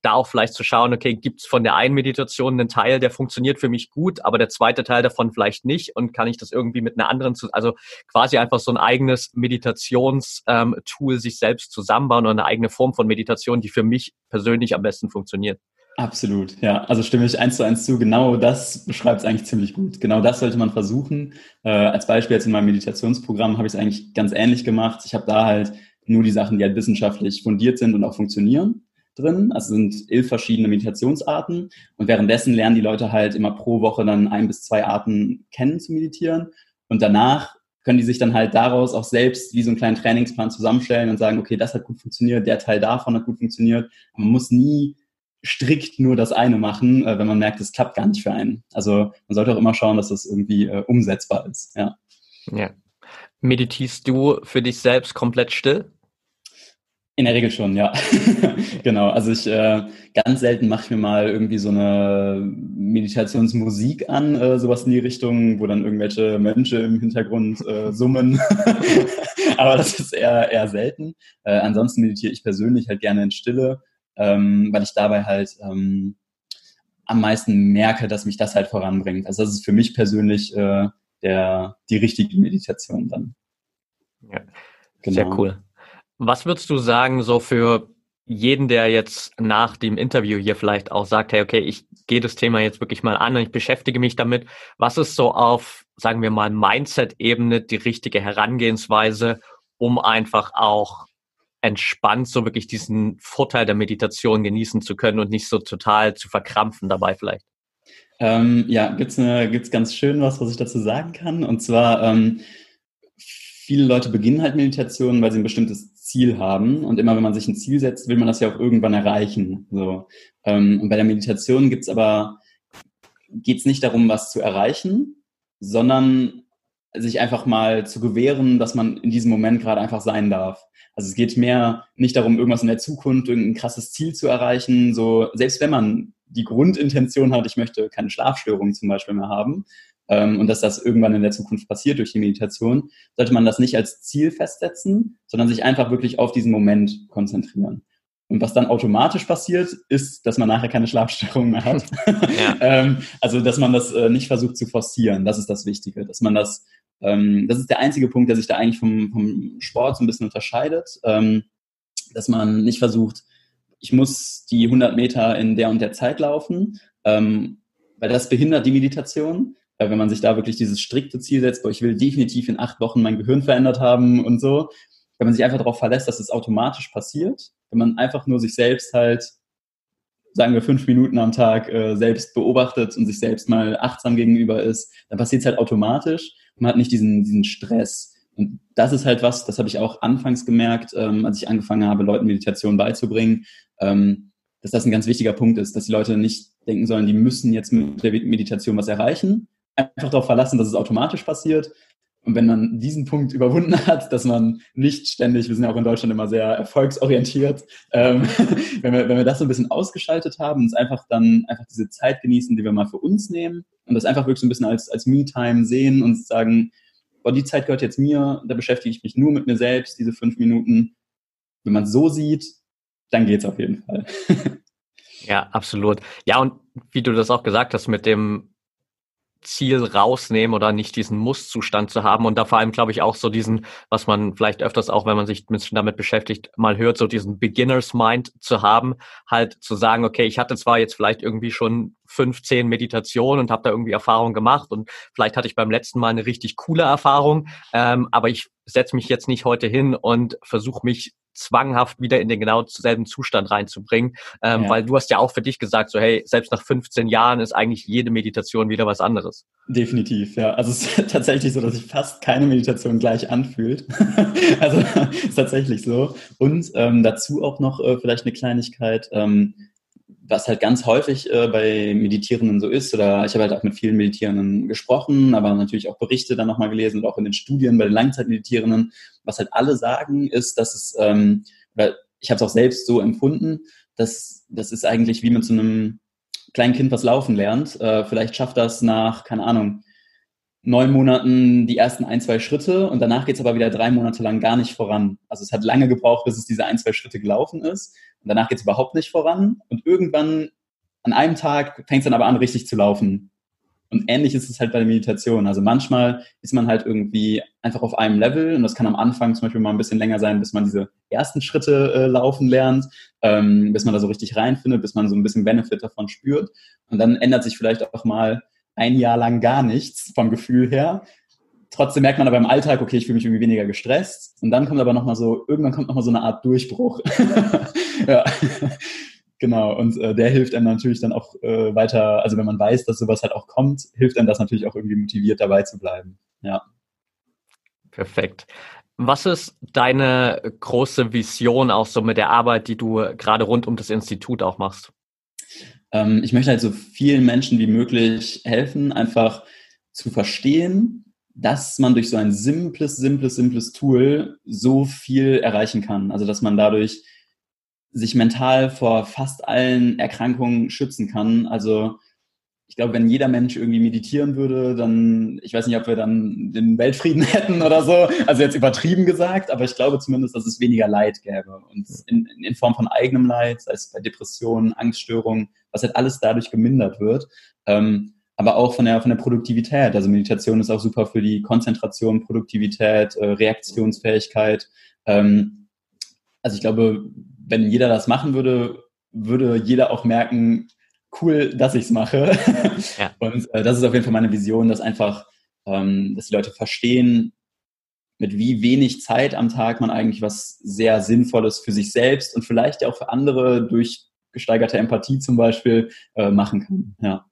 Speaker 2: da auch vielleicht zu schauen, okay, gibt es von der einen Meditation einen Teil, der funktioniert für mich gut, aber der zweite Teil davon vielleicht nicht und kann ich das irgendwie mit einer anderen, zu, also quasi einfach so ein eigenes Meditationstool ähm, sich selbst zusammenbauen oder eine eigene Form von Meditation, die für mich persönlich am besten funktioniert.
Speaker 1: Absolut, ja. Also stimme ich eins zu eins zu. Genau das beschreibt es eigentlich ziemlich gut. Genau das sollte man versuchen. Äh, als Beispiel jetzt in meinem Meditationsprogramm habe ich es eigentlich ganz ähnlich gemacht. Ich habe da halt nur die Sachen, die halt wissenschaftlich fundiert sind und auch funktionieren drin. Also sind elf verschiedene Meditationsarten. Und währenddessen lernen die Leute halt immer pro Woche dann ein bis zwei Arten kennen zu meditieren. Und danach können die sich dann halt daraus auch selbst wie so einen kleinen Trainingsplan zusammenstellen und sagen, okay, das hat gut funktioniert, der Teil davon hat gut funktioniert. Man muss nie strikt nur das eine machen, äh, wenn man merkt, es klappt gar nicht für einen. Also man sollte auch immer schauen, dass das irgendwie äh, umsetzbar ist. Ja.
Speaker 2: ja. Meditierst du für dich selbst komplett still?
Speaker 1: In der Regel schon, ja. genau. Also ich äh, ganz selten mache ich mir mal irgendwie so eine Meditationsmusik an, äh, sowas in die Richtung, wo dann irgendwelche Mönche im Hintergrund äh, summen. Aber das ist eher eher selten. Äh, ansonsten meditiere ich persönlich halt gerne in Stille ähm, weil ich dabei halt ähm, am meisten merke, dass mich das halt voranbringt. Also das ist für mich persönlich äh, der, die richtige Meditation dann.
Speaker 2: Ja, genau. sehr cool. Was würdest du sagen, so für jeden, der jetzt nach dem Interview hier vielleicht auch sagt, hey, okay, ich gehe das Thema jetzt wirklich mal an und ich beschäftige mich damit. Was ist so auf, sagen wir mal, Mindset-Ebene die richtige Herangehensweise, um einfach auch entspannt so wirklich diesen Vorteil der Meditation genießen zu können und nicht so total zu verkrampfen dabei vielleicht?
Speaker 1: Ähm, ja, gibt's eine, gibt's ganz schön was, was ich dazu sagen kann. Und zwar, ähm, viele Leute beginnen halt Meditation, weil sie ein bestimmtes Ziel haben. Und immer wenn man sich ein Ziel setzt, will man das ja auch irgendwann erreichen. So. Ähm, und bei der Meditation gibt's aber, geht's nicht darum, was zu erreichen, sondern sich einfach mal zu gewähren, dass man in diesem Moment gerade einfach sein darf. Also es geht mehr nicht darum, irgendwas in der Zukunft, irgendein krasses Ziel zu erreichen. So, selbst wenn man die Grundintention hat, ich möchte keine Schlafstörungen zum Beispiel mehr haben, ähm, und dass das irgendwann in der Zukunft passiert durch die Meditation, sollte man das nicht als Ziel festsetzen, sondern sich einfach wirklich auf diesen Moment konzentrieren. Und was dann automatisch passiert, ist, dass man nachher keine Schlafstörungen mehr hat. Ja. ähm, also, dass man das äh, nicht versucht zu forcieren. Das ist das Wichtige. Dass man das, ähm, das ist der einzige Punkt, der sich da eigentlich vom, vom Sport so ein bisschen unterscheidet. Ähm, dass man nicht versucht, ich muss die 100 Meter in der und der Zeit laufen, ähm, weil das behindert die Meditation. Weil wenn man sich da wirklich dieses strikte Ziel setzt, boah, ich will definitiv in acht Wochen mein Gehirn verändert haben und so, wenn man sich einfach darauf verlässt, dass es automatisch passiert, wenn man einfach nur sich selbst halt, sagen wir, fünf Minuten am Tag äh, selbst beobachtet und sich selbst mal achtsam gegenüber ist, dann passiert es halt automatisch. Man hat nicht diesen, diesen Stress. Und das ist halt was, das habe ich auch anfangs gemerkt, ähm, als ich angefangen habe, Leuten Meditation beizubringen, ähm, dass das ein ganz wichtiger Punkt ist, dass die Leute nicht denken sollen, die müssen jetzt mit der Meditation was erreichen, einfach darauf verlassen, dass es automatisch passiert. Und wenn man diesen Punkt überwunden hat, dass man nicht ständig, wir sind ja auch in Deutschland immer sehr erfolgsorientiert, ähm, wenn, wir, wenn wir das so ein bisschen ausgeschaltet haben und es einfach dann einfach diese Zeit genießen, die wir mal für uns nehmen und das einfach wirklich so ein bisschen als, als Me-Time sehen und sagen, oh, die Zeit gehört jetzt mir, da beschäftige ich mich nur mit mir selbst, diese fünf Minuten. Wenn man es so sieht, dann geht's auf jeden Fall.
Speaker 2: ja, absolut. Ja, und wie du das auch gesagt hast, mit dem Ziel rausnehmen oder nicht diesen Muss-Zustand zu haben und da vor allem, glaube ich, auch so diesen, was man vielleicht öfters auch, wenn man sich damit beschäftigt, mal hört, so diesen Beginners Mind zu haben, halt zu sagen, okay, ich hatte zwar jetzt vielleicht irgendwie schon 15 Meditationen und habe da irgendwie Erfahrung gemacht und vielleicht hatte ich beim letzten Mal eine richtig coole Erfahrung, ähm, aber ich setze mich jetzt nicht heute hin und versuche mich zwanghaft wieder in den genau selben Zustand reinzubringen, ähm, ja. weil du hast ja auch für dich gesagt, so hey, selbst nach 15 Jahren ist eigentlich jede Meditation wieder was anderes.
Speaker 1: Definitiv, ja. Also es ist tatsächlich so, dass sich fast keine Meditation gleich anfühlt. also ist tatsächlich so. Und ähm, dazu auch noch äh, vielleicht eine Kleinigkeit. Ähm, was halt ganz häufig äh, bei Meditierenden so ist, oder ich habe halt auch mit vielen Meditierenden gesprochen, aber natürlich auch Berichte dann nochmal gelesen und auch in den Studien bei den Langzeitmeditierenden, was halt alle sagen, ist, dass es, ähm, weil ich habe es auch selbst so empfunden, dass das ist eigentlich wie mit so einem kleinen Kind, was laufen lernt. Äh, vielleicht schafft das nach, keine Ahnung, neun Monaten die ersten ein, zwei Schritte und danach geht es aber wieder drei Monate lang gar nicht voran. Also es hat lange gebraucht, bis es diese ein, zwei Schritte gelaufen ist und danach geht es überhaupt nicht voran und irgendwann an einem Tag fängt es dann aber an, richtig zu laufen. Und ähnlich ist es halt bei der Meditation. Also manchmal ist man halt irgendwie einfach auf einem Level und das kann am Anfang zum Beispiel mal ein bisschen länger sein, bis man diese ersten Schritte äh, laufen lernt, ähm, bis man da so richtig reinfindet, bis man so ein bisschen Benefit davon spürt. Und dann ändert sich vielleicht auch mal ein Jahr lang gar nichts vom Gefühl her. Trotzdem merkt man aber im Alltag, okay, ich fühle mich irgendwie weniger gestresst. Und dann kommt aber nochmal so, irgendwann kommt nochmal so eine Art Durchbruch. ja. Genau, und äh, der hilft einem natürlich dann auch äh, weiter, also wenn man weiß, dass sowas halt auch kommt, hilft einem das natürlich auch irgendwie motiviert dabei zu bleiben. Ja.
Speaker 2: Perfekt. Was ist deine große Vision auch so mit der Arbeit, die du gerade rund um das Institut auch machst?
Speaker 1: Ähm, ich möchte halt so vielen Menschen wie möglich helfen, einfach zu verstehen, dass man durch so ein simples, simples, simples Tool so viel erreichen kann. Also dass man dadurch sich mental vor fast allen Erkrankungen schützen kann. Also ich glaube, wenn jeder Mensch irgendwie meditieren würde, dann, ich weiß nicht, ob wir dann den Weltfrieden hätten oder so. Also jetzt übertrieben gesagt, aber ich glaube zumindest, dass es weniger Leid gäbe. Und in, in Form von eigenem Leid, sei es bei Depressionen, Angststörungen, was halt alles dadurch gemindert wird. Ähm, aber auch von der, von der Produktivität. Also Meditation ist auch super für die Konzentration, Produktivität, äh, Reaktionsfähigkeit. Ähm, also ich glaube, wenn jeder das machen würde, würde jeder auch merken, cool, dass ich es mache. Ja. Und äh, das ist auf jeden Fall meine Vision, dass einfach, ähm, dass die Leute verstehen, mit wie wenig Zeit am Tag man eigentlich was sehr Sinnvolles für sich selbst und vielleicht auch für andere durch gesteigerte Empathie zum Beispiel äh, machen kann. Ja.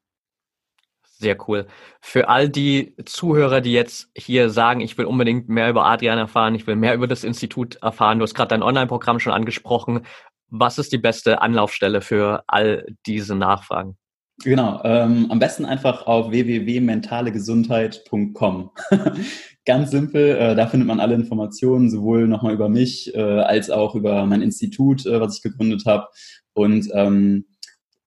Speaker 2: Sehr cool. Für all die Zuhörer, die jetzt hier sagen, ich will unbedingt mehr über Adrian erfahren, ich will mehr über das Institut erfahren, du hast gerade dein Online-Programm schon angesprochen. Was ist die beste Anlaufstelle für all diese Nachfragen?
Speaker 1: Genau, ähm, am besten einfach auf www.mentalegesundheit.com. Ganz simpel, äh, da findet man alle Informationen, sowohl nochmal über mich äh, als auch über mein Institut, äh, was ich gegründet habe. Und ähm,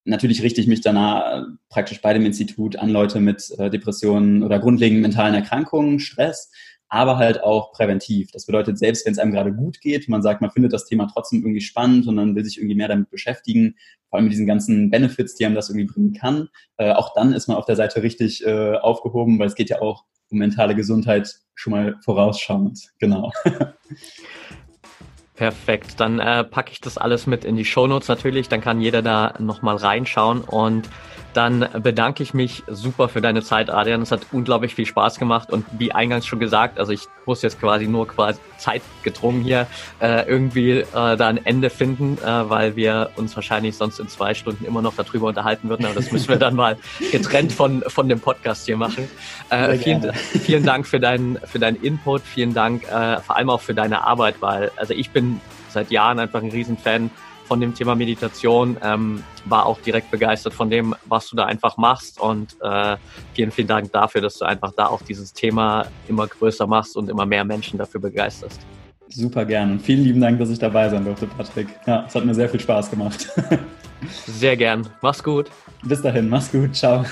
Speaker 1: natürlich richte ich mich danach äh, praktisch bei dem Institut an Leute mit äh, Depressionen oder grundlegenden mentalen Erkrankungen, Stress, aber halt auch präventiv. Das bedeutet, selbst wenn es einem gerade gut geht, man sagt, man findet das Thema trotzdem irgendwie spannend und man will sich irgendwie mehr damit beschäftigen, vor allem mit diesen ganzen Benefits, die einem das irgendwie bringen kann, äh, auch dann ist man auf der Seite richtig aufgehoben, weil es geht ja auch um mentale Gesundheit schon mal vorausschauend. Genau.
Speaker 2: Perfekt, dann äh, packe ich das alles mit in die Shownotes natürlich, dann kann jeder da nochmal reinschauen. Und dann bedanke ich mich super für deine Zeit, Adrian. Es hat unglaublich viel Spaß gemacht und wie eingangs schon gesagt, also ich muss jetzt quasi nur quasi zeitgedrungen hier äh, irgendwie äh, da ein Ende finden, äh, weil wir uns wahrscheinlich sonst in zwei Stunden immer noch darüber unterhalten würden. Aber das müssen wir dann mal getrennt von, von dem Podcast hier machen. Äh, vielen, vielen Dank für deinen, für deinen Input. Vielen Dank äh, vor allem auch für deine Arbeit, weil also ich bin seit Jahren einfach ein Riesenfan von dem Thema Meditation, ähm, war auch direkt begeistert von dem, was du da einfach machst und äh, vielen, vielen Dank dafür, dass du einfach da auch dieses Thema immer größer machst und immer mehr Menschen dafür begeisterst.
Speaker 1: Super gern und vielen lieben Dank, dass ich dabei sein durfte, Patrick. Ja, es hat mir sehr viel Spaß gemacht.
Speaker 2: sehr gern. Mach's gut.
Speaker 1: Bis dahin, mach's gut. Ciao.